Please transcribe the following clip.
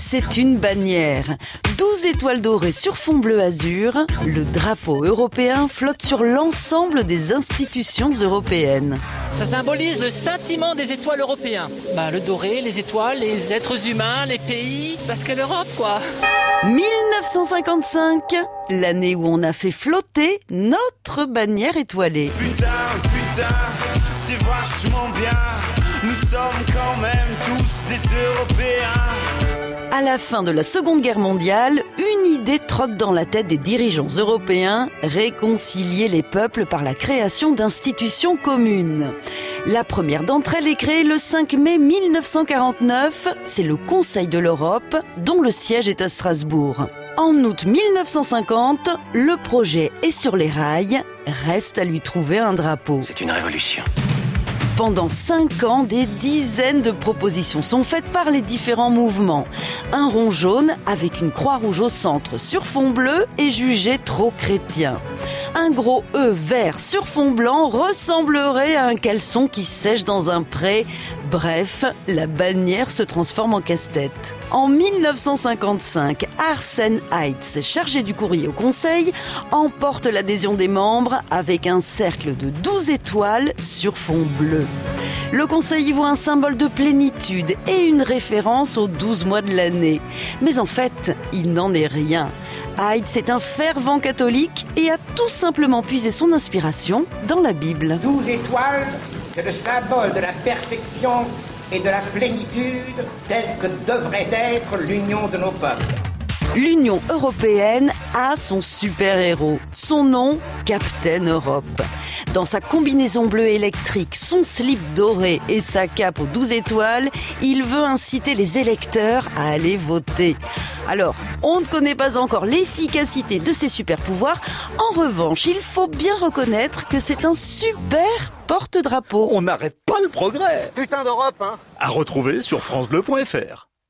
c'est une bannière. 12 étoiles dorées sur fond bleu azur, le drapeau européen flotte sur l'ensemble des institutions européennes. Ça symbolise le scintillement des étoiles européens. Bah, le doré, les étoiles, les êtres humains, les pays, parce que l'Europe, quoi. 1955, l'année où on a fait flotter notre bannière étoilée. Putain, putain, c'est vachement bien. Nous sommes quand même tous des Européens. À la fin de la Seconde Guerre mondiale, une idée trotte dans la tête des dirigeants européens, réconcilier les peuples par la création d'institutions communes. La première d'entre elles est créée le 5 mai 1949, c'est le Conseil de l'Europe, dont le siège est à Strasbourg. En août 1950, le projet est sur les rails, reste à lui trouver un drapeau. C'est une révolution. Pendant cinq ans, des dizaines de propositions sont faites par les différents mouvements. Un rond jaune avec une croix rouge au centre sur fond bleu est jugé trop chrétien. Un gros E vert sur fond blanc ressemblerait à un caleçon qui sèche dans un pré. Bref, la bannière se transforme en casse-tête. En 1955, Arsène Heitz, chargé du courrier au Conseil, emporte l'adhésion des membres avec un cercle de 12 étoiles sur fond bleu. Le Conseil y voit un symbole de plénitude et une référence aux 12 mois de l'année. Mais en fait, il n'en est rien. Heitz est un fervent catholique et a tout simplement puisé son inspiration dans la Bible. 12 étoiles, c'est le symbole de la perfection et de la plénitude telle que devrait être l'union de nos peuples. L'Union européenne a son super-héros. Son nom, Captain Europe. Dans sa combinaison bleue électrique, son slip doré et sa cape aux 12 étoiles, il veut inciter les électeurs à aller voter. Alors, on ne connaît pas encore l'efficacité de ses super-pouvoirs. En revanche, il faut bien reconnaître que c'est un super porte-drapeau. On n'arrête pas le progrès. Putain d'Europe, hein À retrouver sur francebleu.fr.